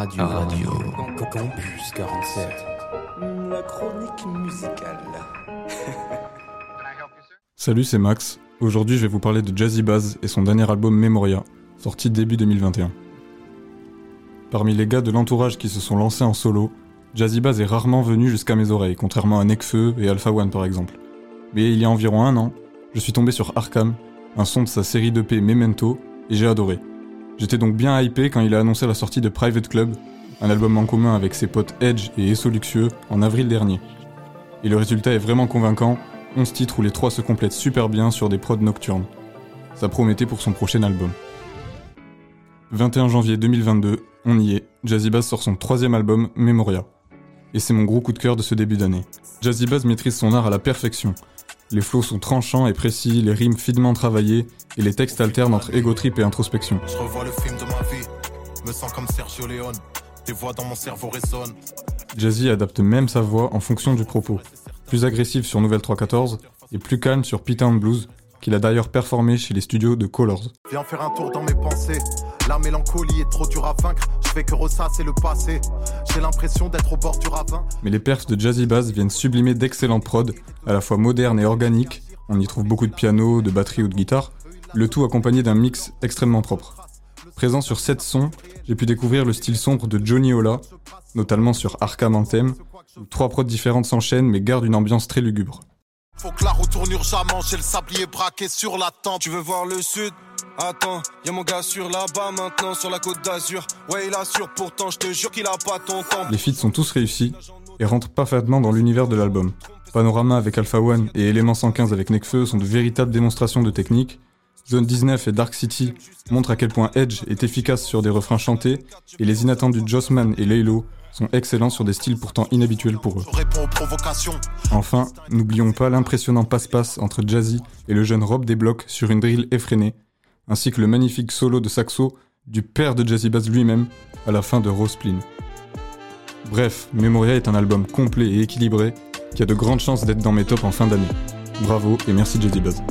radio. radio. Campus 47. La chronique musicale. Salut, c'est Max. Aujourd'hui, je vais vous parler de Jazzy Baz et son dernier album Memoria, sorti début 2021. Parmi les gars de l'entourage qui se sont lancés en solo, Jazzy Baz est rarement venu jusqu'à mes oreilles, contrairement à Nekfeu et Alpha One par exemple. Mais il y a environ un an, je suis tombé sur Arkham, un son de sa série d'EP Memento, et j'ai adoré. J'étais donc bien hypé quand il a annoncé la sortie de Private Club, un album en commun avec ses potes Edge et Esso Luxueux en avril dernier. Et le résultat est vraiment convaincant, 11 titres où les trois se complètent super bien sur des prods nocturnes. Ça promettait pour son prochain album. 21 janvier 2022, on y est, Jazzy Bass sort son troisième album, Memoria. Et c'est mon gros coup de cœur de ce début d'année. Jazzy Bass maîtrise son art à la perfection. Les flots sont tranchants et précis, les rimes finement travaillées, et les textes alternent entre ego trip et introspection. Je revois le film de ma vie, me sens comme Sergio Leone. Tes voix dans mon cerveau résonnent. Jazzy adapte même sa voix en fonction du propos. Plus agressive sur Nouvelle 314 et plus calme sur P-Town Blues, qu'il a d'ailleurs performé chez les studios de Colors. Viens faire un tour dans mes pensées. La mélancolie est trop dure à vaincre. Je fais que ressasser le passé. J'ai l'impression d'être au bord du ravin. Mais les perfs de Jazzy Bass viennent sublimer d'excellents prods, à la fois modernes et organiques. On y trouve beaucoup de piano, de batterie ou de guitare, le tout accompagné d'un mix extrêmement propre. Présent sur 7 sons, j'ai pu découvrir le style sombre de Johnny Ola, notamment sur Arkham Anthem, où trois prods différentes s'enchaînent mais gardent une ambiance très lugubre. Faut que la urgemment. J'ai le sablier braqué sur la tente. Tu veux voir le sud? Attends, y'a mon gars sur là-bas maintenant, sur la côte d'Azur. Ouais, il assure, pourtant, je te jure qu'il a pas ton temps. Les feats sont tous réussis et rentrent parfaitement dans l'univers de l'album. Panorama avec Alpha One et Element 115 avec Nekfeu sont de véritables démonstrations de technique. Zone 19 et Dark City montrent à quel point Edge est efficace sur des refrains chantés, et les inattendus Jossman et Laylo sont excellents sur des styles pourtant inhabituels pour eux. Enfin, n'oublions pas l'impressionnant passe-passe entre Jazzy et le jeune Rob Desblocs sur une drill effrénée, ainsi que le magnifique solo de saxo du père de Jazzy Bass lui-même à la fin de Rosplin. Bref, Memoria est un album complet et équilibré qui a de grandes chances d'être dans mes tops en fin d'année. Bravo et merci Jazzy Bass.